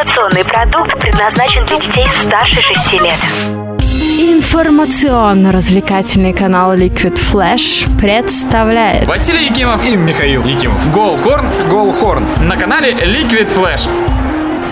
Информационный продукт предназначен для детей старше 6 лет. Информационно-развлекательный канал Liquid Flash представляет Василий Якимов и Михаил Якимов. Голхорн, Голхорн. На канале Liquid Flash.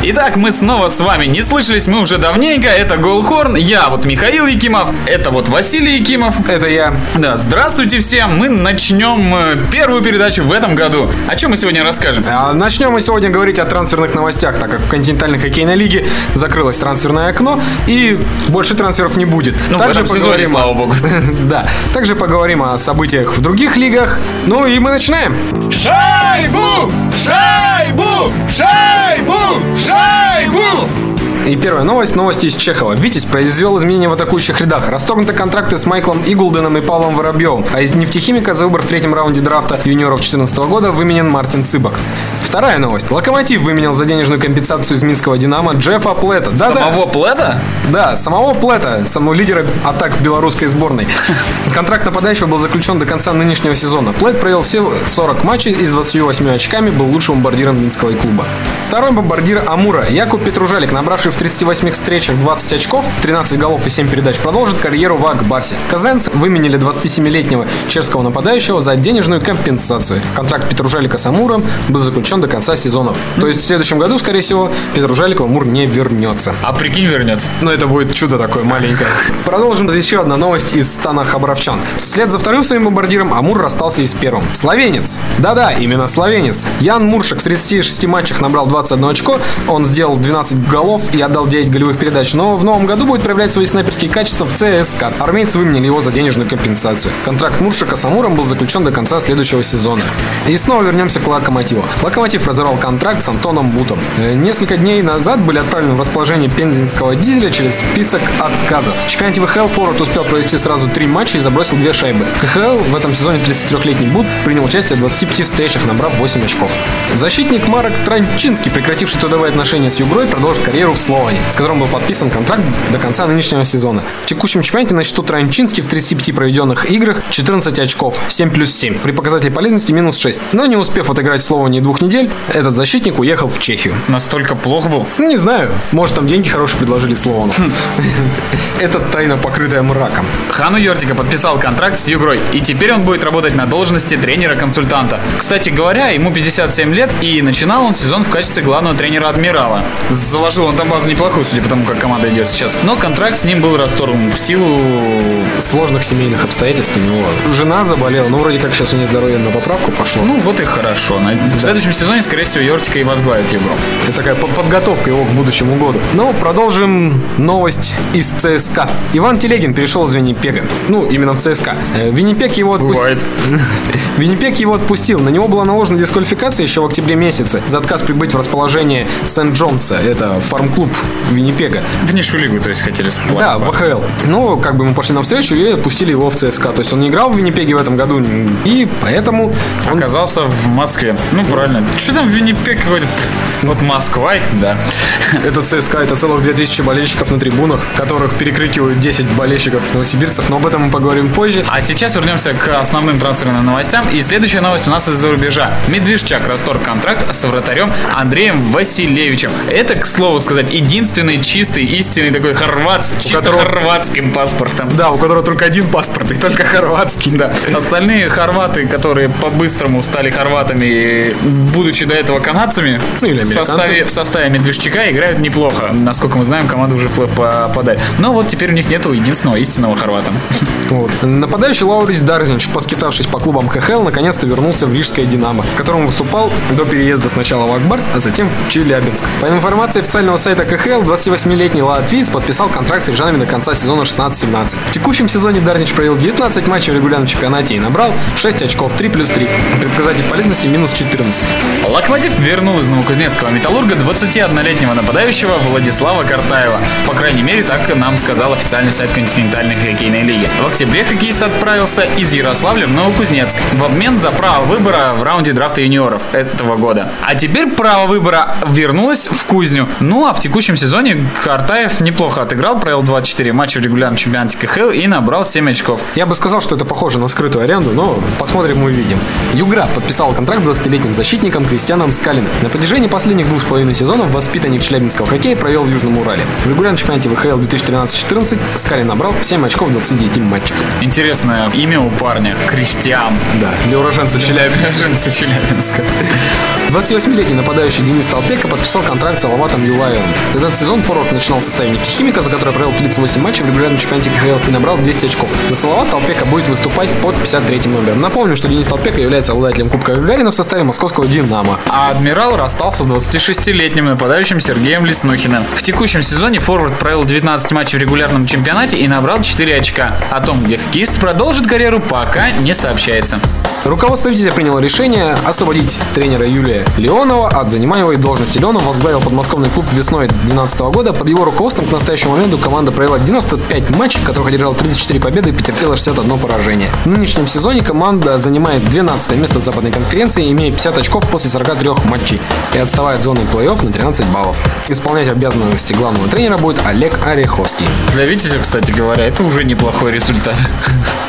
Итак, мы снова с вами. Не слышались мы уже давненько. Это Голхорн. Я вот Михаил Якимов. Это вот Василий Якимов. Это я. Да, здравствуйте всем. Мы начнем э, первую передачу в этом году. О чем мы сегодня расскажем? А, Начнем мы сегодня говорить о трансферных новостях, так как в континентальной хоккейной лиге закрылось трансферное окно и больше трансферов не будет. Ну, в этом сезоне, слава богу. Да. Также поговорим о событиях в других лигах. Ну и мы начинаем. Шайбу! Шайбу! Шайбу! Шайбу! Hey, woo! И первая новость, новости из Чехова. Витязь произвел изменения в атакующих рядах. Расторгнуты контракты с Майклом Иглденом и Павлом Воробьевым. А из нефтехимика за выбор в третьем раунде драфта юниоров 2014 года выменен Мартин Цыбок. Вторая новость. Локомотив выменял за денежную компенсацию из Минского Динамо Джеффа Плета. Да, Самого Пледа? Да, самого Плета, самого лидера атак белорусской сборной. Контракт нападающего был заключен до конца нынешнего сезона. Плет провел все 40 матчей и с 28 очками был лучшим бомбардиром Минского клуба. Второй бомбардир Амура Якуб Петружалик, набравший в 38 встречах 20 очков, 13 голов и 7 передач, продолжит карьеру в Акбарсе. Казанцы выменили 27-летнего чешского нападающего за денежную компенсацию. Контракт Петружалика с Амуром был заключен до конца сезона. То есть в следующем году, скорее всего, Петружалик в Амур не вернется. А прикинь, вернется. Но это будет чудо такое маленькое. Продолжим. Еще одна новость из стана Хабаровчан. Вслед за вторым своим бомбардиром Амур расстался и с первым. Словенец. Да-да, именно словенец. Ян Муршик в 36 матчах набрал 21 очко. Он сделал 12 голов и отдал 9 голевых передач. Но в новом году будет проявлять свои снайперские качества в ЦСКА. Армейцы выменяли его за денежную компенсацию. Контракт Муршика с Амуром был заключен до конца следующего сезона. И снова вернемся к Локомотиву. Локомотив разорвал контракт с Антоном Бутом. Э, Несколько дней назад были отправлены в расположение пензенского дизеля через список отказов. В чемпионате ВХЛ Форвард успел провести сразу три матча и забросил две шайбы. В КХЛ в этом сезоне 33-летний Бут принял участие в 25 встречах, набрав 8 очков. Защитник Марок Транчинский, прекративший трудовые отношения с Югрой, продолжит карьеру в Словане, с которым был подписан контракт до конца нынешнего сезона. В текущем чемпионате на счету Транчинский в 35 проведенных играх 14 очков, 7 плюс 7. При показателе полезности минус 6. Но не успев отыграть в Словане двух недель, этот защитник уехал в Чехию. Настолько плохо был. Ну, не знаю, может там деньги хорошие предложили Словану. Это тайна, покрытая мраком. Хану Йортика подписал контракт с Югрой, и теперь он будет работать на должности тренера-консультанта. Кстати говоря, ему 57 лет, и начинал он сезон в качестве главного тренера Адмирала. Заложил он там базу неплохую, судя по тому, как команда идет сейчас. Но контракт с ним был расторгнут в силу... Сложных семейных обстоятельств у него. Жена заболела, ну вроде как сейчас у нее здоровье на поправку пошло. Ну, вот и хорошо. На- В следующем сезоне, скорее всего, Йортика и возглавит Югру. Это такая под- подготовка его к будущему году. Но продолжим новость из ЦСКА. Иван Телегин перешел из Виннипега. Ну, именно в ЦСКА. Э, Виннипег его отпустил. Бывает. Виннипег его отпустил. На него была наложена дисквалификация еще в октябре месяце за отказ прибыть в расположение Сент-Джонса. Это фарм-клуб Виннипега. В низшую лигу, то есть, хотели сплавать. Да, в АХЛ. Ну, как бы мы пошли навстречу и отпустили его в ЦСКА. То есть он не играл в Виннипеге в этом году. И поэтому он Оказался в Москве. Ну, правильно. Что там Виннипег какой-то? Вот Москва, да. Это ЦСКА, это целых 2000 болельщиков на трибунах, которых перекрикивают 10 болельщиков новосибирцев, но об этом мы поговорим позже. А сейчас вернемся к основным трансферным новостям. И следующая новость у нас из-за рубежа. Медвежчак расторг контракт с вратарем Андреем Василевичем. Это, к слову сказать, единственный чистый, истинный такой хорват с чисто которого- хорватским паспортом. Да, у которого только один паспорт, и только хорватский. Да. Остальные хорваты, которые по-быстрому стали хорватами, будучи до этого канадцами, Ну, или в, составе, в составе Медвежчака играют неплохо. Насколько мы знаем, команда уже вплоть попадает. Но вот теперь у них нету единственного истинного хорвата. Вот. Нападающий Лаурис Дарзинч, поскитавшись по клубам КХЛ, наконец-то вернулся в Рижское Динамо, в котором выступал до переезда сначала в Акбарс, а затем в Челябинск. По информации официального сайта КХЛ, 28-летний латвиец подписал контракт с рижанами до конца сезона 16-17. В текущем сезоне Дарзинч провел 19 матчей в регулярном чемпионате и набрал 6 очков, 3 плюс 3. При показателе полезности минус 14. Локомотив вернул из Новокузнецкого металлурга 21-летнего нападающего Владислава Картаева. По крайней мере, так нам сказал официальный сайт континентальной хоккейной лиги. В октябре хоккеист отправился из Ярославля в Новокузнецк в обмен за право выбора в раунде драфта юниоров этого года. А теперь право выбора вернулось в Кузню. Ну а в текущем текущем сезоне Картаев неплохо отыграл, провел 24 матча в регулярном чемпионате КХЛ и набрал 7 очков. Я бы сказал, что это похоже на скрытую аренду, но посмотрим и увидим. Югра подписал контракт с 20-летним защитником Кристианом Скалиным. На протяжении последних двух с половиной сезонов воспитанник челябинского хоккея провел в Южном Урале. В регулярном чемпионате ВХЛ 2013-14 Скалин набрал 7 очков в 29 матчах. Интересное имя у парня. Кристиан. Да, для уроженца Челябинска. Челябинска. 28-летний нападающий Денис Толпека подписал контракт с Салаватом Юлаевым. Этот сезон форвард начинал в составе нефтехимика, за который провел 38 матчей в регулярном чемпионате КХЛ и набрал 200 очков. За Салават Толпека будет выступать под 53 номером. Напомню, что Денис Толпека является обладателем Кубка Гагарина в составе московского «Динамо». А Адмирал расстался с 26-летним нападающим Сергеем Леснухиным. В текущем сезоне форвард провел 19 матчей в регулярном чемпионате и набрал 4 очка. О том, где хоккеист продолжит карьеру, пока не сообщается. Руководство Витязя приняло решение освободить тренера Юлия Леонова от занимаемой должности. Леонов возглавил подмосковный клуб весной 2012 года. Под его руководством к настоящему моменту команда провела 95 матчей, в которых одержала 34 победы и потерпела 61 поражение. В нынешнем сезоне команда занимает 12 место в западной конференции, имея 50 очков после 43 матчей и отставая от зоны плей-офф на 13 баллов. Исполнять обязанности главного тренера будет Олег Ореховский. Для Витязя, кстати говоря, это уже неплохой результат.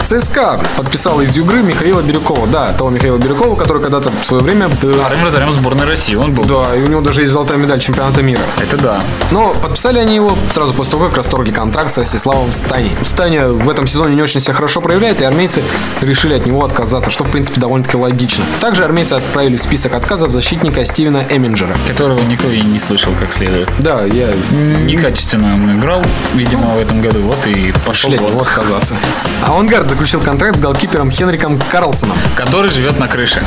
ЦСКА подписал из Югры Михаила Бирюкова. Да, того Михаила Бирюкова, который когда-то в свое время... э, Вторым вратарем сборной России он был. Да, и у него даже есть золотая медаль чемпионата мира. Это да. Но подписали они его сразу после того, как расторгли контракт с Ростиславом Станей. Станя в этом сезоне не очень себя хорошо проявляет, и армейцы решили от него отказаться, что в принципе довольно-таки логично. Также армейцы отправили в список отказов защитника Стивена Эминджера. Которого никто и не слышал как следует. Да, я Некачественно он играл, видимо, в этом году. Вот и пошел шлет вон. его отказаться. Авангард заключил контракт с голкипером Хенриком Карлсоном Который живет на крыше.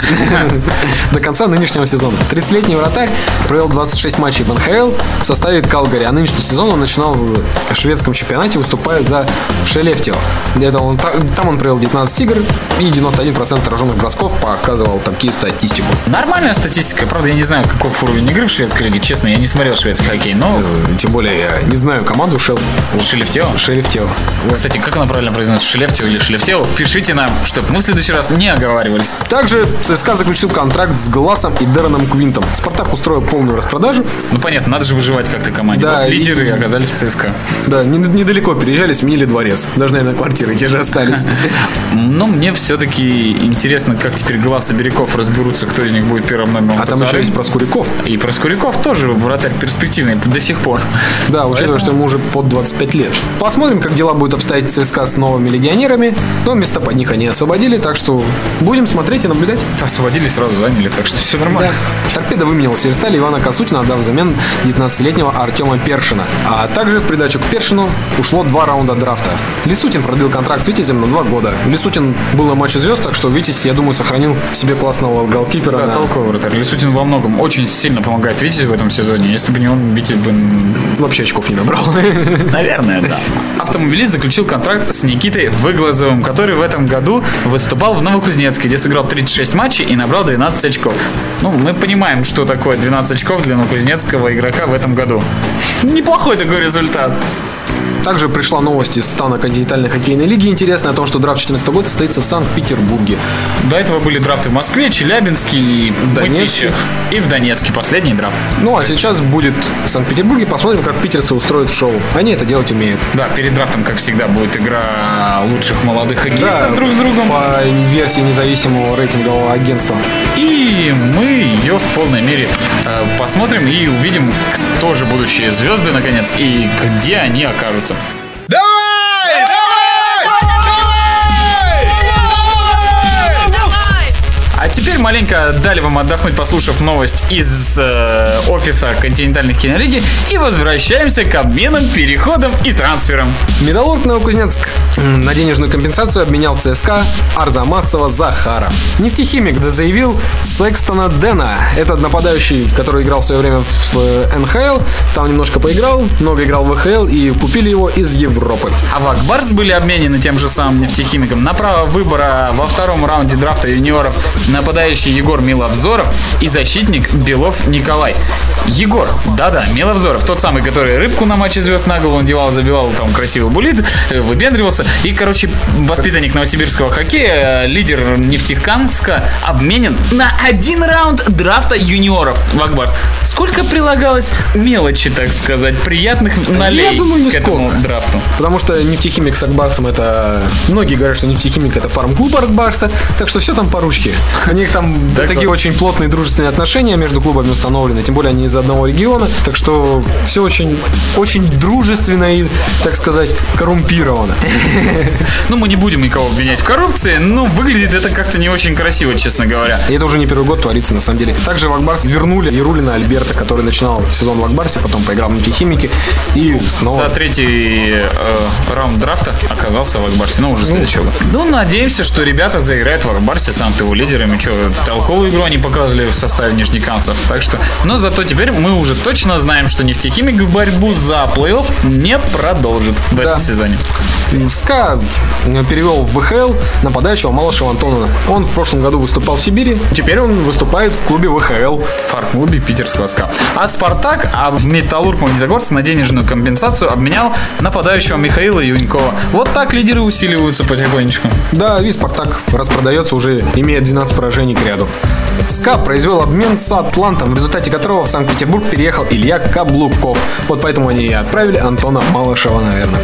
до конца нынешнего сезона. 30-летний вратарь провел 26 матчей в НХЛ в составе Калгари, а нынешний сезон он начинал в шведском чемпионате, выступая за Шелефтио. Это он, та- там он провел 19 игр и 91% отраженных бросков показывал такие статистику. Нормальная статистика. Правда, я не знаю, каков уровень игры в шведской лиге. Честно, я не смотрел шведский хоккей, но Э, Тем более, я не знаю команду Шелс. Шелефтео. Шелефтио. Кстати, как она правильно произносится? Шелефтео или Шелефтео? Пишите нам, чтобы мы в следующий раз не оговаривались. Также ЦСКА заключил контракт с Глассом и Дероном Квинтом. Спартак устроил полную распродажу. Ну, понятно, надо же выживать как-то команде. Да, Вот и- лидеры оказались в ЦСКА. Да, не- недалеко переезжали, сменили дворец. Даже, наверное, квартиры те же остались. Но мне все-таки интересно, как теперь Глаз и Бирюков разберутся, кто из них будет первым номером. А там еще есть Проскуряков. И Проскуряков тоже вратарь перспективный до сих пор. Да, учитывая, что ему уже под 25 лет. Посмотрим, как дела будут обстоять в ЦСКА с новыми легионерами. Но места под них они освободили, так что будем смотреть и наблюдать. Освободили, сразу заняли, так что все нормально. Торпеда выменял Северсталь Ивана Касутина, отдав взамен 19-летнего Артема Першина. А также в придачу к Першину ушло два раунда драфта. Лисутин продлил контракт с Витязем на два года. Лисутин был на матче звезд, так что Витязь, я думаю, сохранил себе классного голкипера. Да, на- толковый вратарь. Лисутин во многом очень сильно помогает Витязю в этом сезоне. Если бы не он, Витязь бы... Вообще очков не набрал. Наверное, да. Автомобилист заключил контракт с Никитой Выглазовым, который в этом году выступал в Новокузнецке, где сыграл 36 матчей и набрал 12 очков. Ну, мы понимаем, что такое 12 очков для новокузнецкого игрока в этом году. Неплохой такой результат. Также пришла новость из стана континентальной хоккейной лиги. Интересно о том, что драфт 2014 года состоится в Санкт-Петербурге. До этого были драфты в Москве, Челябинске, и Донецке. Мытищах. И в Донецке последний драфт. Ну, а сейчас будет в Санкт-Петербурге. Посмотрим, как питерцы устроят шоу. Они это делать умеют. Да, перед драфтом, как всегда, будет игра лучших молодых хоккеистов Да, друг с другом. По версии независимого рейтингового агентства. И мы ее в полной мере э, посмотрим и увидим, кто же будущие звезды, наконец, и где они окажутся. Давай! Давай! Давай! А теперь маленько дали вам отдохнуть, послушав новость из э, офиса континентальных кинолиги, и возвращаемся к обменам, переходам и трансферам. Металлург Новокузнецк на денежную компенсацию обменял ЦСКА Арзамасова Захара. Нефтехимик заявил Секстона Дэна. Этот нападающий, который играл в свое время в э, НХЛ, там немножко поиграл, много играл в ВХЛ и купили его из Европы. А в Акбарс были обменены тем же самым нефтехимиком на право выбора во втором раунде драфта юниоров нападающий Егор Миловзоров и защитник Белов Николай. Егор, да-да, Миловзоров, тот самый, который рыбку на матче звезд на голову надевал, забивал там красивый булит, э, выпендривался. И, короче, воспитанник новосибирского хоккея, лидер Нефтекамска, обменен на один раунд драфта юниоров в Акбарс. Сколько прилагалось мелочи, так сказать, приятных налей думаю, к этому нисколько. драфту? Потому что нефтехимик с Акбарсом это... Многие говорят, что нефтехимик это фарм-клуб Акбарса, так что все там по ручке. У них там Так такие вот. очень плотные дружественные отношения между клубами установлены, тем более они из одного региона, так что все очень, очень дружественно и, так сказать, коррумпировано. Ну, мы не будем никого обвинять в коррупции, но выглядит это как-то не очень красиво, честно говоря. И это уже не первый год творится, на самом деле. Также в Акбарс вернули Ярулина Альберта, который начинал сезон в Акбарсе, потом поиграл в нефтехимике и снова... За третий э, раунд драфта оказался в Акбарсе, ну, уже следующего. Ну, надеемся, что ребята заиграют в Акбарсе, станут его лидерами. Че, толковую игру они показывали в составе нижнекамцев. Так что, но зато теперь мы уже точно знаем, что нефтехимик в борьбу за плей-офф не продолжит в этом сезоне. СКА перевел в ВХЛ нападающего Малышева Антонова. Он в прошлом году выступал в Сибири, теперь он выступает в клубе ВХЛ. в фарм-клубе питерского СКА. А Спартак, а в Металлург Магнитогорск на денежную компенсацию обменял нападающего Михаила Юнькова. Вот так лидеры усиливаются потихонечку. Да, и Спартак распродается уже, имея 12 поражений к ряду. СКА произвел обмен с Атлантом, в результате которого в Санкт-Петербург переехал Илья Каблуков. Вот поэтому они и отправили Антона Малышева, наверное.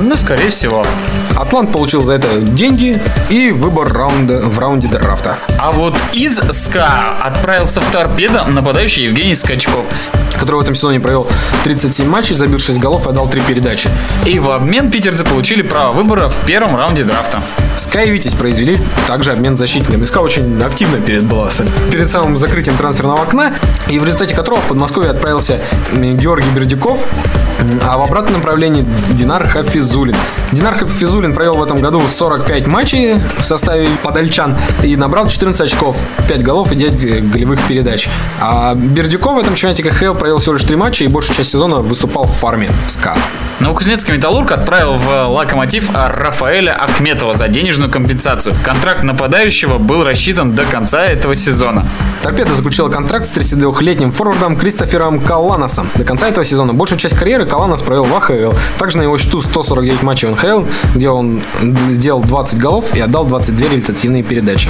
Ну, скорее всего. Атлант получил за это деньги и выбор раунда в раунде драфта. А вот из СКА отправился в торпедо нападающий Евгений Скачков. который в этом сезоне провел 37 матчей, забил 6 голов и отдал 3 передачи. И в обмен питерцы получили право выбора в первом раунде драфта. Витязь произвели также обмен с защитником. СКА очень активно перед была с- перед самым закрытием трансферного окна, и в результате которого в Подмосковье отправился Георгий Бердюков, а в обратном направлении Динар Хафизулин. Динар Хафизулин провел в этом году 45 матчей в составе подальчан и набрал 14 очков, 5 голов и 9 голевых передач. А Бердюков в этом чемпионате КХЛ провел всего лишь 3 матча и большую часть сезона выступал в фарме СКА. Новокузнецкий металлург отправил в локомотив Рафаэля Ахметова за денежную компенсацию. Контракт нападающего был рассчитан до конца этого сезона. Торпеда заключила контракт с 32-летним форвардом Кристофером Каланосом. До конца этого сезона большую часть карьеры Каланос провел в АХЛ. Также на его счету 149 матчей в НХЛ, где он сделал 20 голов и отдал 22 результативные передачи.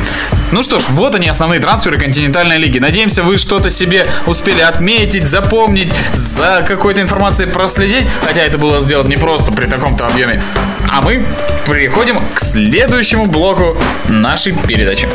Ну что ж, вот они основные трансферы континентальной лиги. Надеемся, вы что-то себе успели отметить, запомнить, за какой-то информацией проследить, хотя это было сделать непросто при таком-то объеме. А мы переходим к следующему блоку нашей передачи.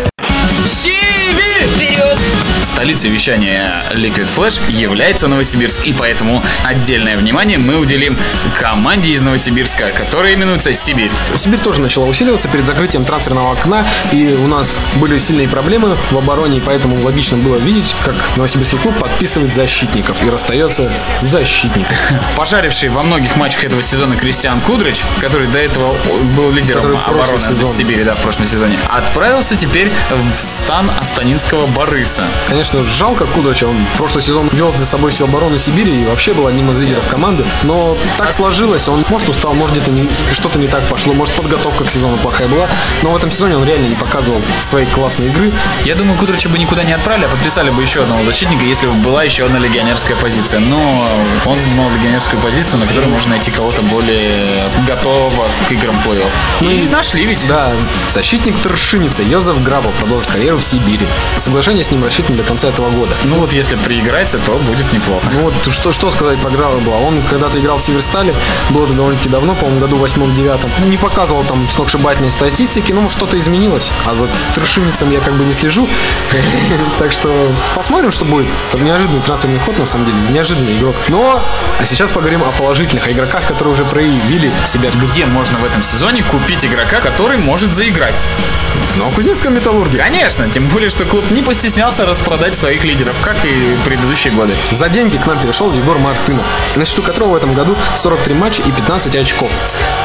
Вперед! Столицей вещания Liquid Flash является Новосибирск, и поэтому отдельное внимание мы уделим команде из Новосибирска, которая именуется Сибирь. Сибирь тоже начала усиливаться перед закрытием трансферного окна, и у нас были сильные проблемы в обороне, и поэтому логично было видеть, как Новосибирский клуб подписывает защитников и расстается с защитником. Пожаривший во многих матчах этого сезона Кристиан Кудрич, который до этого был лидером Который обороны сезоне. Сибири, да, в прошлом сезоне, отправился теперь в стан Астанинского Барыса. Конечно, жалко Кудрача, он прошлый сезон вел за собой всю оборону Сибири и вообще был одним из лидеров команды, но так сложилось, он может устал, может где-то не- что-то не так пошло, может подготовка к сезону плохая была, но в этом сезоне он реально не показывал своей классной игры. Я думаю, Кудрича бы никуда не отправили, а подписали бы еще одного защитника, если бы была еще одна легионерская позиция. Но он занимал легионерскую позицию, на которой можно найти кого-то более готового к играм плей-офф. Ну И нашли ведь. Да, защитник Торшиница Йозеф Грабов продолжит карьеру в Сибири. Соглашение с ним рассчитано до конца этого года. Ну вот если прииграется, то будет неплохо. Ну вот что, что сказать про Грабова. Он когда-то играл в Северстале, было это довольно-таки давно, по-моему, году восьмом-девятом. Не показывал там сногсшибательной статистики, ну что-то изменилось. А за Торшиницем я как бы не слежу. Так что посмотрим, что будет. Это неожиданный трансферный ход, на самом деле, неожиданный игрок. Но, а сейчас поговорим о положительных, о игроках, которые уже проявили себя Где можно в этом сезоне купить игрока, который может заиграть? в Новокузнецком металлурге. Конечно, тем более, что клуб не постеснялся распродать своих лидеров, как и предыдущие годы. За деньги к нам перешел Егор Мартынов, на счету которого в этом году 43 матча и 15 очков.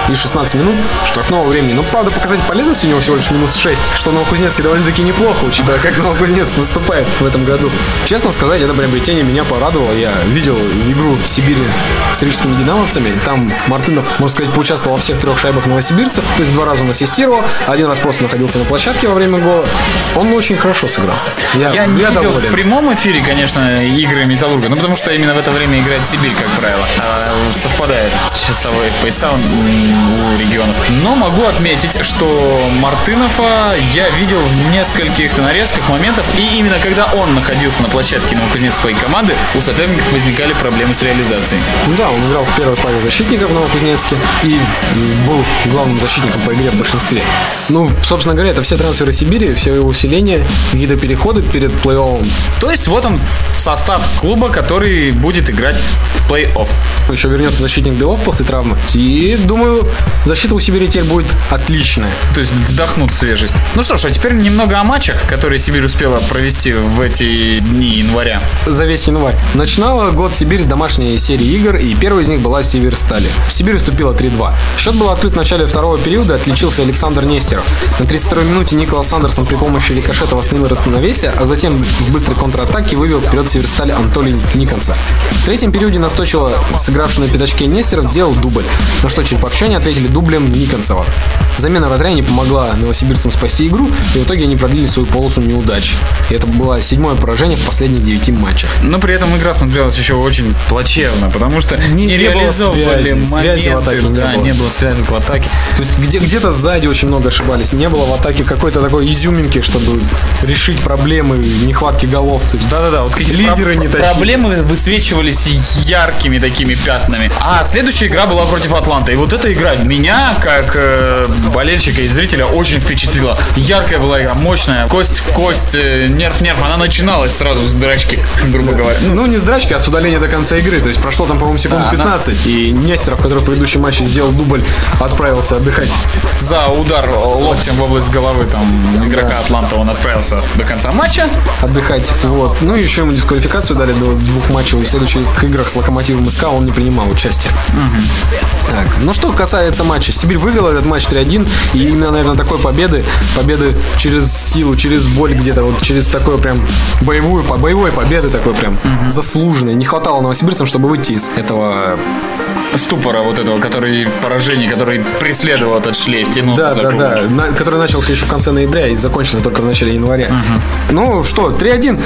и 16 минут штрафного времени. Но, правда, показать полезность у него всего лишь минус 6, что Новокузнецке довольно-таки неплохо, учитывая, как Новокузнецк выступает в этом году. Честно сказать, это приобретение меня порадовало. Я видел игру Сибири с рижскими динамовцами. Там Мартынов, можно сказать, поучаствовал во всех трех шайбах новосибирцев. То есть два раза он ассистировал, один раз просто находился на площадке во время гола. Он очень хорошо сыграл. Я, Я не я видел доволен. в прямом эфире, конечно, игры Металлурга, ну потому что именно в это время играет Сибирь, как правило. А, совпадает часовые пояса у регионов. Но могу отметить, что Мартынова я видел в нескольких нарезках моментов, и именно когда он находился на площадке новокузнецкой команды, у соперников возникали проблемы с реализацией. Ну Да, он играл в первой паре защитников в Новокузнецке и был главным защитником по игре в большинстве. Ну, собственно говоря, это все трансферы Сибири, все его усиления, какие-то переходы перед плей-оффом. То есть вот он состав клуба, который будет играть в плей-офф. Еще вернется защитник Белов после травмы. И, думаю, защита у Сибири теперь будет отличная. То есть вдохнут свежесть. Ну что ж, а теперь немного о матчах, которые Сибирь успела провести в эти дни января. за весь январь. Начинала год Сибирь с домашней серии игр, и первой из них была Сибирь Стали. Сибирь уступила 3-2. Счет был открыт в начале второго периода, отличился Александр Нестеров. На 32-й минуте Николас Андерсон при помощи рикошета восстановил равновесие, а затем в быстрой контратаке вывел вперед Сибирь Стали Анатолий Никонцев. В третьем периоде настойчиво сыгравший на пятачке Нестеров сделал дубль, на что череповчане ответили дублем Никонцева. Замена вратаря не помогла новосибирцам спасти игру, и в итоге они продлили свою полосу неудач. И это было седьмое поражение в последних девяти матчах. Но при этом игра смотрелась еще очень плачевно, потому что не, Не- реализовывали связи, связи в моменты, атаке не да, было. не было связи в атаке. То есть где, где-то сзади очень много ошибались. Не было в атаке какой-то такой изюминки, чтобы решить проблемы нехватки голов. То есть Да-да-да, вот какие Лидеры не тащили. Проблемы высвечивались яркими такими пятнами. А следующая игра была против Атланта. И вот эта игра меня, как э, болельщика и зрителя, очень впечатлила. Яркая была игра, мощная, кость в кость, э, нерв нерв. Она начиналась сразу с драчки, грубо говоря. Ну, Ну, не с драчки, а с удаления до конца игры. То есть прошло там, по-моему, секунд Да, она- 15. И Нестеров, который в предыдущем матче сделал дубль, отправился отдыхать. за удар локтем в область головы там игрока Атланта он отправился до конца матча. Отдыхать. Вот. Ну и еще ему дисквалификацию дали до двух матчей. В следующих играх с Локомотивом СК он не принимал участие. Так, ну что касается матча. Сибирь вывела этот матч 3-1. И именно, наверное, такой победы, победы через силу, через боль где-то, вот через такое прям боевую, по боевой победы такой прям заслуженной. Не хватало новосибирцам, чтобы выйти из этого Ступора вот этого, который поражение, который преследовал этот шлейф, тянулся Да, за да, кругом. да. На- который начался еще в конце ноября и закончился только в начале января. Ну что, 3-1.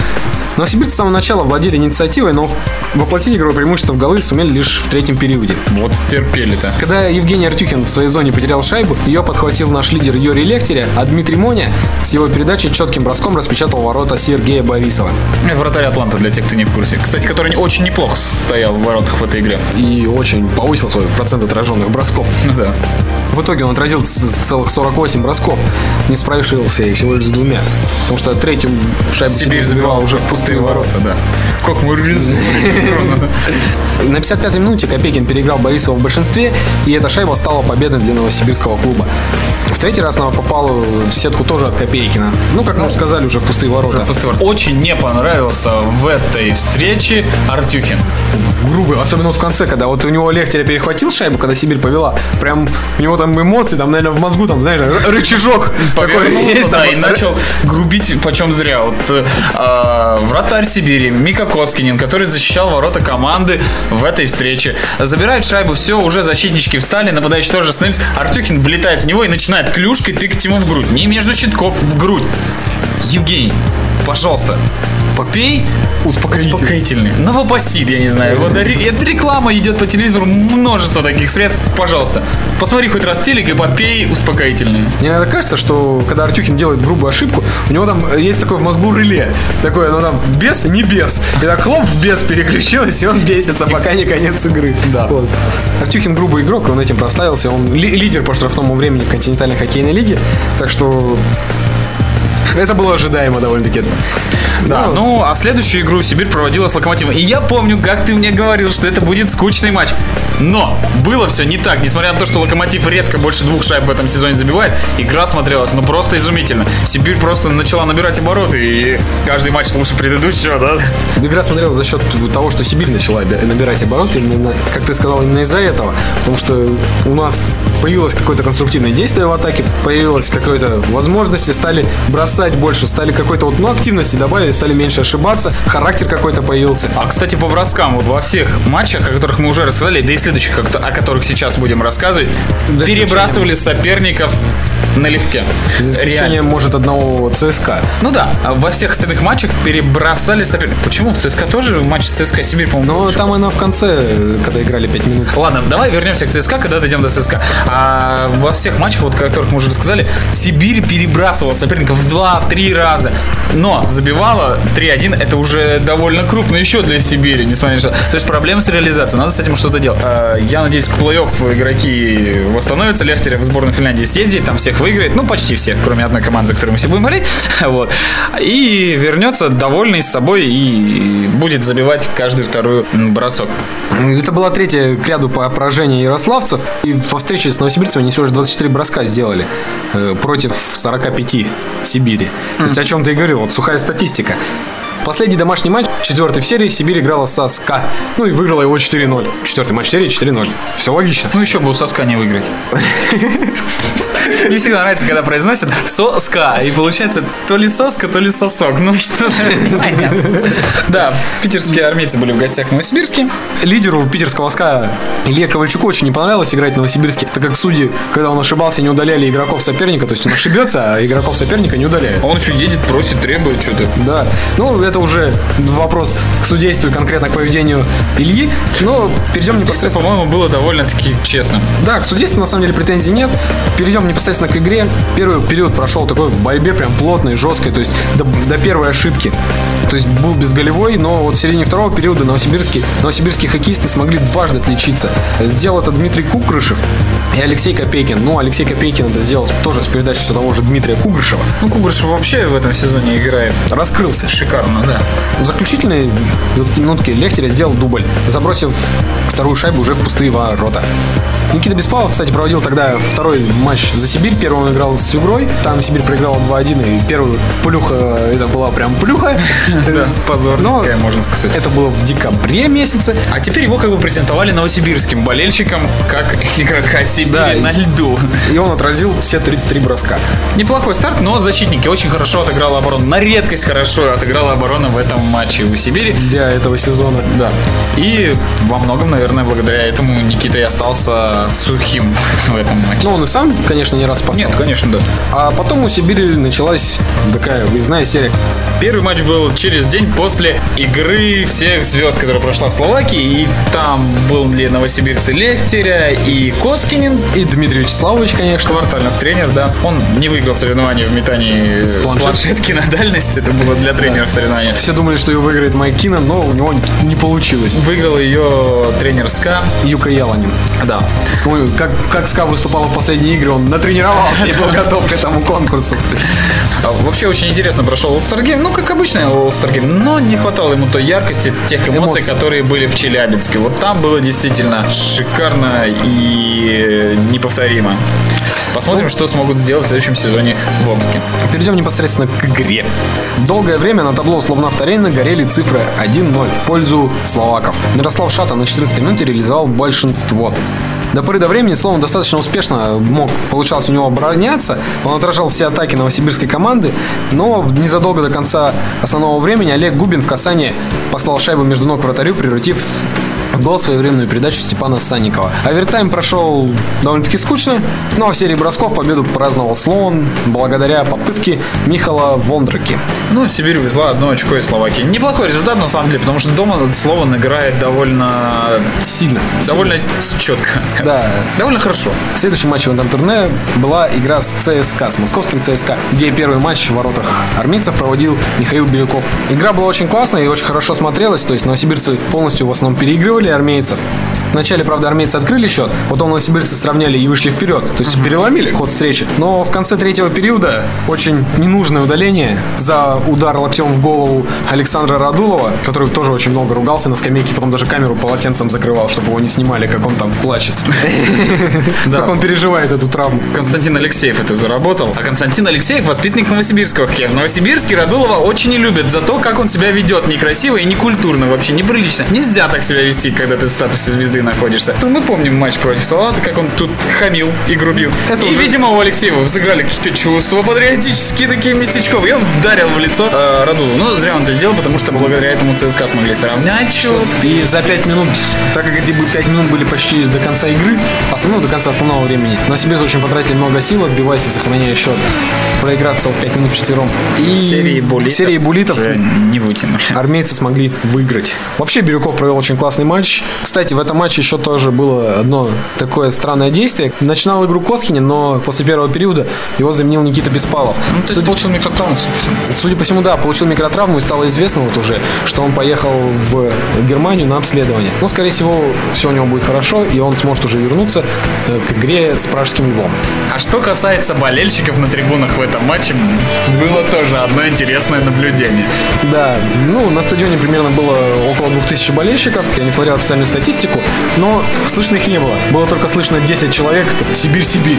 Новосибирцы с самого начала владели инициативой, но воплотить игровое преимущество в голы сумели лишь в третьем периоде. Вот терпели-то. Когда Евгений Артюхин в своей зоне потерял шайбу, ее подхватил наш лидер Юрий Лехтеря, а Дмитрий Моня с его передачей четким броском распечатал ворота Сергея Борисова. Ну, Вратарь Атланта, для тех, кто не в курсе. Кстати, который очень неплохо стоял в воротах в этой игре. И очень повысил свой процент отраженных бросков. Ну да. В итоге он отразил целых 48 бросков, не справившился всего лишь с двумя. Потому что третью шайбу Сибирь забивал уже в пустые ворота, да. Как мы На 55-й минуте Копейкин переиграл Борисова в большинстве, и эта шайба стала победой для новосибирского клуба. В третий раз она попала в сетку тоже от Копейкина. Ну, как мы уже сказали, уже в пустые ворота. Пустые ворота. Очень не понравился в этой встрече Артюхин. Грубый, особенно вот в конце, когда вот у него Лехтеря перехватил шайбу, когда Сибирь повела. Прям у него там эмоции, там, наверное, в мозгу, там, знаешь, рычажок такой есть. да, и начал грубить почем зря. Вот э, а, вратарь Сибири Мика Коскинин, который защищал ворота команды в этой встрече, забирает шайбу, все, уже защитнички встали, нападающие тоже остановились. Артюхин влетает в него и начинает клюшкой тыкать ему в грудь. Не между щитков, в грудь. Евгений, пожалуйста, попей Успокоитель. успокоительный. Новопосит, я не знаю. Вот это реклама идет по телевизору, множество таких средств. Пожалуйста, посмотри хоть раз телек и попей успокоительный. Мне иногда кажется, что когда Артюхин делает грубую ошибку, у него там есть такое в мозгу реле. Такое, оно там без, не без. И так хлоп в без переключилось, и он бесится, пока не конец игры. Да. Вот. Артюхин грубый игрок, и он этим прославился. Он ли- лидер по штрафному времени континентальной хоккейной лиге. Так что Это было ожидаемо довольно-таки. Да, ну, а следующую игру Сибирь проводила с Локомотивом. И я помню, как ты мне говорил, что это будет скучный матч. Но было все не так. Несмотря на то, что Локомотив редко больше двух шайб в этом сезоне забивает, игра смотрелась, ну, просто изумительно. Сибирь просто начала набирать обороты, и каждый матч лучше предыдущего, да? Игра смотрелась за счет того, что Сибирь начала набирать обороты, именно, как ты сказал, именно из-за этого. Потому что у нас появилось какое-то конструктивное действие в атаке, появилась какая-то возможности, стали бросать больше, стали какой-то вот, ну, активности добавили, стали меньше ошибаться, характер какой-то появился. А, кстати, по броскам, вот во всех матчах, о которых мы уже рассказали, да и следующих, о которых сейчас будем рассказывать, перебрасывали соперников налегке. За исключением, Реально. может, одного ЦСКА. Ну да, а во всех остальных матчах перебросали соперников. Почему? В ЦСКА тоже матч ЦСКА Сибирь, по-моему, был там она в конце, когда играли 5 минут. Ладно, давай вернемся к ЦСКА, когда дойдем до ЦСКА. А во всех матчах, вот, о которых мы уже рассказали, Сибирь перебрасывала соперников в 2-3 раза. Но забивала 3-1, это уже довольно крупный счет для Сибири, несмотря на что. То есть проблемы с реализацией, надо с этим что-то делать. А, Я надеюсь, к плей-офф игроки восстановятся, Лехтерев в сборную Финляндии съездит, там всех выиграет, ну почти всех, кроме одной команды, за которую мы все будем говорить. Вот. И вернется довольный с собой и будет забивать каждую вторую бросок. Это была третья к ряду по поражению ярославцев. И во встрече с новосибирцами они всего лишь 24 броска сделали э, против 45 Сибири. То есть о чем ты и говорил, вот сухая статистика. Последний домашний матч, четвертый в серии, Сибирь играла со СКА. Ну и выиграла его 4-0. Четвертый матч серии 4-0. Все логично. Ну, еще бы у соска не выиграть. Мне всегда нравится, когда произносят соска, и получается то ли соска, то ли сосок. Ну, непонятно. Да, питерские армейцы были в гостях в Новосибирске. Лидеру питерского СКА Илье Ковальчуку очень не понравилось играть в Новосибирске, так как судьи, когда он ошибался, не удаляли игроков соперника. То есть он ошибется, а игроков соперника не удаляют. А Он еще едет, просит, требует что-то. Да, ну это уже вопрос к судейству и конкретно к поведению Ильи. Но перейдем Это, непосредственно... по-моему, было довольно-таки честно. Да, к судейству на самом деле претензий нет. Перейдем непосредственно к игре. Первый период прошел такой в борьбе прям плотной, жесткой, то есть до, до первой ошибки. То есть был безголевой, но вот в середине второго периода новосибирские, новосибирские хоккеисты смогли дважды отличиться. Сделал это Дмитрий Кукрышев и Алексей Копейкин. Ну, Алексей Копейкин это сделал тоже с передачи все того же Дмитрия Кугрышева. Ну, Кугрышев вообще в этом сезоне играет Раскрылся. шикарно, да. В заключительной 20 минутке Лехтеря сделал дубль, забросив вторую шайбу уже в пустые ворота. Никита Беспалов, кстати, проводил тогда второй матч за Сибирь. Первый он играл с Югрой. Там Сибирь проиграла 2-1. И первую плюха, это была прям плюха. Да, позор, Но можно сказать. это было в декабре месяце. А теперь его как бы презентовали новосибирским болельщикам как игрока Сибири на льду. И он отразил все 33 броска. Неплохой старт, но защитники очень хорошо отыграла оборону. На редкость хорошо отыграла оборона в этом матче у Сибири. Для этого сезона. Да. И во многом, наверное, благодаря этому Никита и остался сухим в этом матче. Но он и сам, конечно, не раз спасал. Нет, конечно, да. А потом у Сибири началась такая выездная серия. Первый матч был через день после игры всех звезд, которая прошла в Словакии. И там были новосибирцы Лехтеря и Коскинин. И Дмитрий Вячеславович, конечно. Квартальных тренер, да. Он не выиграл соревнования в метании Планшет. планшетки на дальность. Это было для тренеров соревнования. Все думали, что ее выиграет Майк Киннон, но у него не получилось. Выиграл ее тренер СКА. Юка Яланин. Да. Ну, как, как СКА выступал в последние игры, он натренировался и был готов к этому конкурсу. А Вообще очень интересно прошел All-Star Game. Ну, как обычно All-Star Game. Но не хватало ему той яркости, тех эмоций, Эмоций. которые были в Челябинске. Вот там было действительно шикарно и неповторимо. Посмотрим, что смогут сделать в следующем сезоне в Омске. Перейдем непосредственно к игре. Долгое время на табло Словнафтарейна горели цифры 1-0 в пользу словаков. Мирослав Шата на 14 минуте реализовал большинство. До поры до времени Слован достаточно успешно мог, получалось у него обороняться. Он отражал все атаки новосибирской команды, но незадолго до конца основного времени Олег Губин в касании послал шайбу между ног вратарю, превратив гол своевременную передачу Степана Санникова. Овертайм прошел довольно-таки скучно, но в серии бросков победу праздновал Слоун благодаря попытке Михала Вондраки. Ну, Сибирь увезла одно очко из Словакии. Неплохой результат, на самом деле, потому что дома Слован играет довольно... Сильно. Довольно четко. Да. Довольно хорошо. Следующий матч в этом турне была игра с ЦСКА, с московским ЦСКА, где первый матч в воротах армейцев проводил Михаил Бирюков. Игра была очень классная и очень хорошо смотрелась, то есть новосибирцы полностью в основном переигрывали армейцев. Вначале, правда, армейцы открыли счет, потом новосибирцы сравняли и вышли вперед. То есть переломили ход встречи. Но в конце третьего периода очень ненужное удаление за удар локтем в голову Александра Радулова, который тоже очень много ругался на скамейке, потом даже камеру полотенцем закрывал, чтобы его не снимали, как он там плачет. Как он переживает эту травму. Константин Алексеев это заработал. А Константин Алексеев воспитанник Новосибирского хоккея. В Новосибирске Радулова очень не любят за то, как он себя ведет некрасиво и некультурно вообще, неприлично. Нельзя так себя вести, когда ты в статусе звезды находишься. Мы помним матч против Салата, как он тут хамил и грубил. Это и, уже- видимо, у Алексеева взыграли какие-то чувства патриотические такие местечковые. И он вдарил в лицо э, Радулову. Но зря он это сделал, потому что благодаря этому ЦСКА смогли сравнять счет. И за 5 минут, так как эти бы 5 минут были почти до конца игры, основного до конца основного времени, Новосибирцы очень потратили много сил, отбиваясь и сохраняя счет. Проиграв целых 5 минут четвером. И Серии булитов. серии булитов не вытянули. армейцы смогли выиграть. Вообще Бирюков провел очень классный матч. Кстати, в этом матче еще тоже было одно такое странное действие. Начинал игру Коскинин, но после первого периода его заменил Никита Беспалов. Ну, то есть получил микротравму, судя по всему. Судя по всему, да, получил микротравму и стало известно вот уже, что он поехал в Германию на обследование. Но, скорее всего, все у него будет хорошо, и он сможет уже вернуться э, к игре с Пражским Львом. А что касается болельщиков на трибунах в этом матче, было тоже одно интересное наблюдение. Да, ну, на стадионе примерно было около 2000 болельщиков, я не смотрел официальную статистику, но слышно их не было. Было только слышно 10 человек, Сибирь-Сибирь.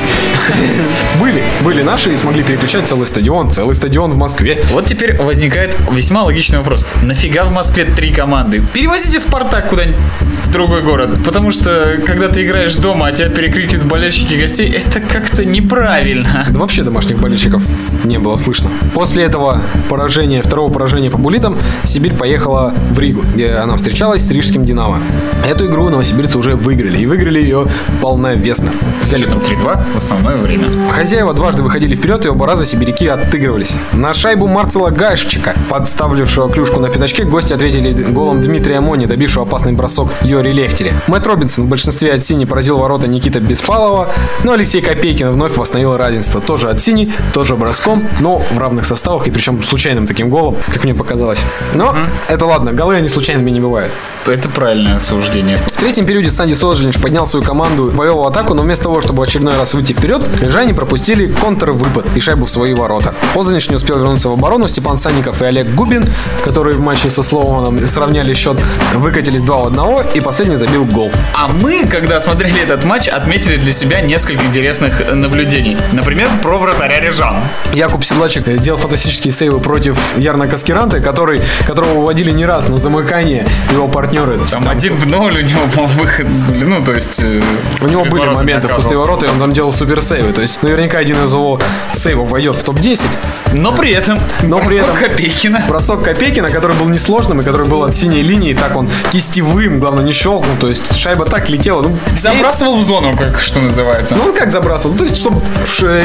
Были, были наши и смогли переключать целый стадион, целый стадион в Москве. Вот теперь возникает весьма логичный вопрос. Нафига в Москве три команды? Перевозите Спартак куда-нибудь в другой город. Потому что, когда ты играешь дома, а тебя перекрикивают болельщики гостей, это как-то неправильно. Да вообще домашних болельщиков не было слышно. После этого поражения, второго поражения по булитам, Сибирь поехала в Ригу, где она встречалась с рижским Динамо. Эту игру новосибирцы уже выиграли, и выиграли ее полновесно. Взяли счетом 3-2 в основное время. Хозяева дважды выходили вперед, и оба раза сибиряки отыгрывались. На шайбу Марцела Гайшчика, подставлившего клюшку на пятачке, гости ответили голом Дмитрия Мони, добившего опасный бросок Йори Лехтере. Мэтт Робинсон в большинстве от сини поразил ворота Никита Беспалова, но Алексей Копейкин вновь восстановил равенство. Тоже от сини, тоже броском, но в равных составах, и причем случайным таким голом, как мне показалось. Но это ладно, голы они случайными не бывают. Это правильное суждение. В третьем периоде Санди Сожелинч поднял свою команду, повел в атаку, но вместо того, чтобы в очередной раз выйти вперед, рижане пропустили контрвыпад и шайбу в свои ворота. Озанич не успел вернуться в оборону, Степан Санников и Олег Губин, которые в матче со Слоуmaном сравняли счет, выкатились 2 в 1 и последний забил гол. А мы, когда смотрели этот матч, отметили для себя несколько интересных наблюдений. Например, про вратаря Рижан. Якуб Седлачек делал фантастические сейвы против Ярна Каскеранта, который, которого выводили не раз на замыкание его партнеры. Там, один в ноль у него, выход. Ну, то есть... э, У него были моменты в пустые ворота, и он там делал супер сейвы. То есть наверняка один из его сейвов войдет в топ-10. Но при этом... Но при этом- Копейкина. Бросок Копейкина, который был несложным и который был от синей линии, так он кистевым, главное, не щелкнул. То есть шайба так летела. Ну, Забрасывал в зону, как что называется. Ну, он как забрасывал? Ну, то есть, чтобы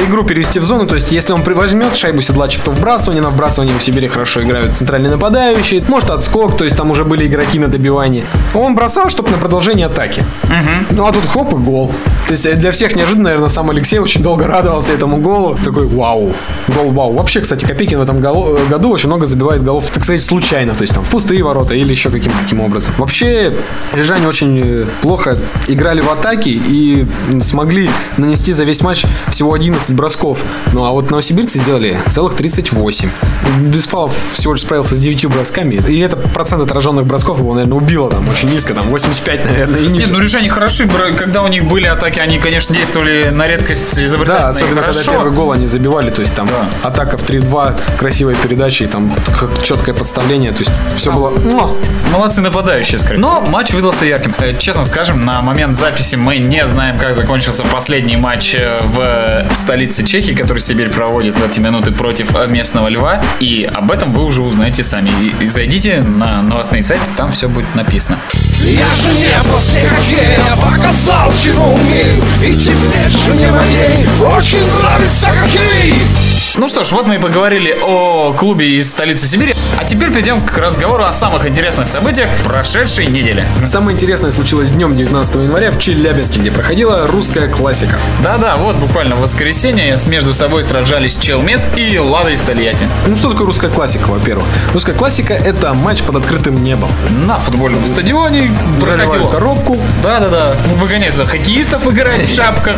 игру перевести в зону, то есть, если он возьмет шайбу седлачек, то вбрасывание, на вбрасывание в Сибири хорошо играют центральные нападающие, может отскок, то есть, там уже были игроки на добивании. Он бросал, чтобы на продолжение атаки. Ну, а тут хоп и гол. То есть, э, для всех неожиданно, наверное, сам Алексей очень долго радовался этому голу. Такой, вау, гол, вау. Вообще, кстати, Копейкин в этом э, году очень много забивает голов, так сказать, случайно, то есть, там, в пустые ворота или еще каким-то таким образом. Вообще, рижане очень э, плохо играли в атаке и смогли нанести за весь матч всего 11 бросков. Ну, а вот новосибирцы сделали целых 38. Беспалов всего лишь справился с 9 бросками. И это процент отраженных бросков его, наверное, убило там очень низко, там 85, наверное, и ниже. Нет, ну рижане хороши, когда у них были атаки, они, конечно, действовали на редкость изобретательно Да, особенно когда первый гол они забивали, то есть там Да. атака в 3-2, красивая передача и там четкое подставление, то есть все было... Муа! Молодцы нападающие, скорее. Но матч выдался ярким. Э, Честно скажем, на момент записи мы не знаем, как закончился последний матч э, в столице Чехии, который Сибирь проводит в эти минуты против э, местного льва. И об этом вы уже узнаете сами. И- зайдите на новостные сайты, там все будет написано. Я жене после хоккея показал, чего умею. И теперь жене моей очень нравится хоккей Ну что ж, вот мы и поговорили о клубе из столицы Сибири. А теперь перейдем к разговору о самых интересных событиях прошедшей недели. Самое интересное случилось днем 19 января в Челябинске, где проходила русская классика. Да-да, вот буквально в воскресенье с между собой сражались Челмет и Лада из Тольятти. Ну что такое русская классика, во-первых? Русская классика это матч под открытым небом. На футбольном стадионе проходило. коробку, Да-да-да, выгоняют туда хоккеистов играть в шапках.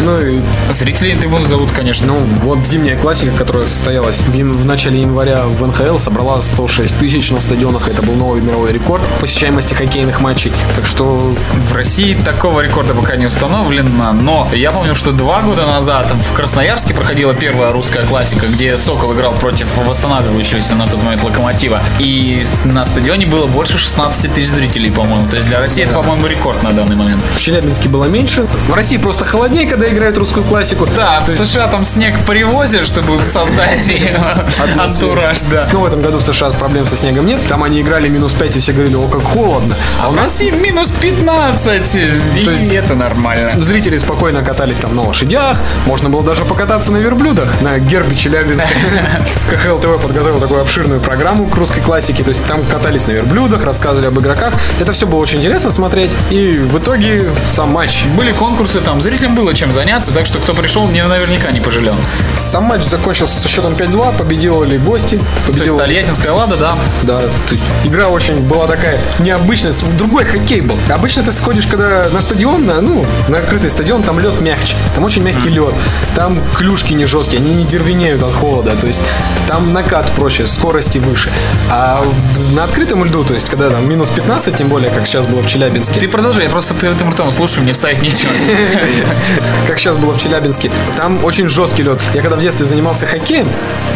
ну и Зрителей трибуну зовут, конечно. Ну, вот зимняя классика, которая состоялась в, начале января в НХЛ, собрала 106 тысяч на стадионах. Это был новый мировой рекорд посещаемости хоккейных матчей. Так что В России такого рекорда пока не установлено, но я помню, что два года назад в Красноярске проходила первая русская классика, где Сокол играл против восстанавливающегося на тот момент Локомотива. И на стадионе было больше 16 тысяч зрителей, по-моему. То есть для России это, по-моему, рекорд на данный момент. в Челябинске было меньше. В России просто холоднее, когда играют русскую классику. Да, в США там снег привозят, чтобы создать антураж, да. Но в этом году в США с проблем со снегом нет. Там они играли минус 5 и все говорили, о, как холодно. А у нас и минус 15, и То есть- это нормально. Зрители спокойно катались там на лошадях, можно было даже покататься на верблюдах на гербе Челябинска. КХЛ ТВ подготовил такую обширную программу к русской классике, то есть там катались на верблюдах, рассказывали об игроках. Это все было очень интересно смотреть, и в итоге сам матч. Были конкурсы, там зрителям было чем заняться, так что кто пришел, не наверняка не пожалел. Сам матч закончился со счетом 5-2, победили гости, То есть победила Тольяттинская Лада, да. Да, то есть игра очень была такая необычная, другой хоккей был. Обычно ты сходишь, когда на стадион, на, ну, на открытый стадион, там лед мягче, там очень мягкий лед, там клюшки не жесткие, они не дервенеют от холода, то есть там накат проще, скорости выше. А на открытом льду, то есть когда там минус 15, тем более, как сейчас было в Челябинске, Ты продолжай, я просто ты этим ртом слушаю, мне вставить нечего. как сейчас было в Челябинске, там очень жесткий лед. Я когда детстве занимался хоккеем,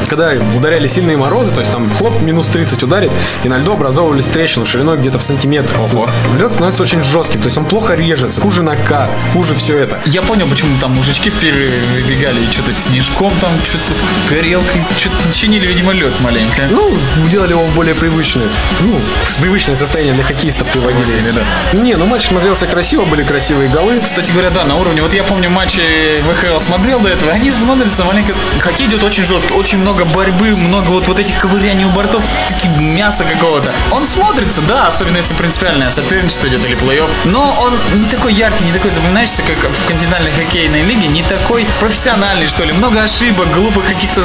когда ударяли сильные морозы, то есть там хлоп, минус 30 ударит, и на льду образовывались трещины шириной где-то в сантиметр. Ого. Лед становится очень жестким, то есть он плохо режется, хуже накат, хуже все это. Я понял, почему там мужички впервые выбегали и что-то снежком там, что-то горелкой, что-то чинили, видимо, лед маленько. Ну, делали его в более привычное, ну, в привычное состояние для хоккеистов приводили. Приводили, да. Не, ну матч смотрелся красиво, были красивые голы. Кстати говоря, да, на уровне. Вот я помню матчи ВХЛ смотрел до этого, они смотрятся маленько. Хоккей идет очень жестко, очень много борьбы, много вот, вот этих ковыряний у бортов, такие мясо какого-то. Он смотрится, да, особенно если принципиальное соперничество идет или плей-офф. Но он не такой яркий, не такой запоминающийся, как в континентальной хоккейной лиге, не такой профессиональный, что ли. Много ошибок, глупых каких-то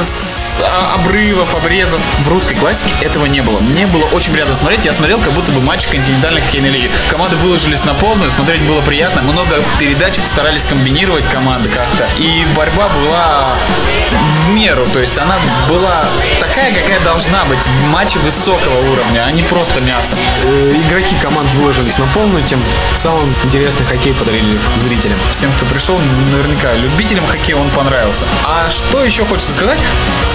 а- обрывов, обрезов. В русской классике этого не было. Мне было очень приятно смотреть. Я смотрел, как будто бы матч континентальной хоккейной лиги. Команды выложились на полную, смотреть было приятно. Много передач старались комбинировать команды как-то. И борьба была в меру. То есть она была такая, какая должна быть в матче высокого уровня, а не просто мясо. Э, Игроки команд выложились на полную, тем самым интересный хоккей подарили зрителям. всем, кто пришел, наверняка любителям хоккея он понравился. А что еще хочется сказать?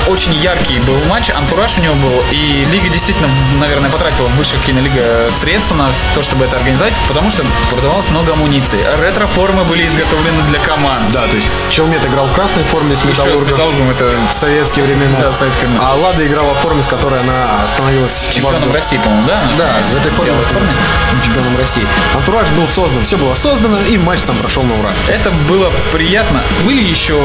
Очень яркий был матч, антураж у него был, и лига действительно, наверное, потратила высшая кинолига средства на то, чтобы это организовать, потому что продавалось много амуниции. Ретро-формы были изготовлены для команд. Да, то есть Челмет играл в красной форме с Еще металлургом. металлургом это в советские времена. Да, в советское время. А Лада играла в форме, с которой она становилась чемпионом в- России, по-моему, да? Да, в этой форме Белой форме. чемпионом России. Антураж был создан, все было создано, и матч сам прошел на ура. Это было приятно. Были еще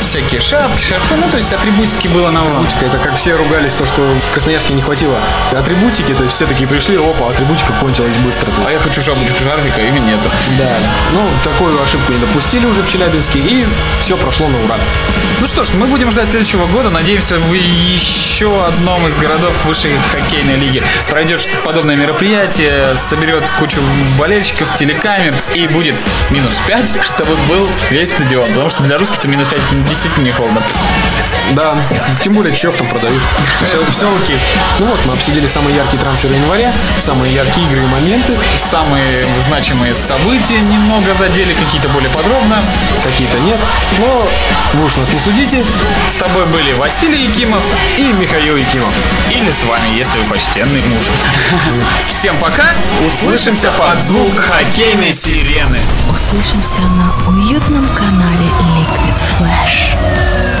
всякие шапки, шарфы, ну, то есть атрибутики было на ура. Атрибутика, это как все ругались, то, что в Красноярске не хватило атрибутики, то есть все такие пришли, опа, атрибутика кончилась быстро. А я хочу шапочку шарфика, и нету. Да, ну, такую ошибку не допустили уже в Челябинске, и все прошло на ура. Ну что ж, мы будем ждать следующего года. Надеемся, в еще одном из городов высшей хоккейной лиги пройдет подобное мероприятие, соберет кучу болельщиков, телекамер и будет минус 5, чтобы был весь стадион. Потому что для русских-то минус 5 действительно не холодно. Да, тем более чек там продают. Все, все окей. Ну вот, мы обсудили самые яркие трансферы января, самые яркие игры и моменты, Самые значимые события немного задели, какие-то более подробно. какие-то нет. Но вы уж нас не судите. С тобой были Василий Якимов И Михаил Якимов. или с вами, если вы почтенный муж. Всем пока, услышимся под звук хоккейной сирены. Услышимся на уютном канале Liquid Flash.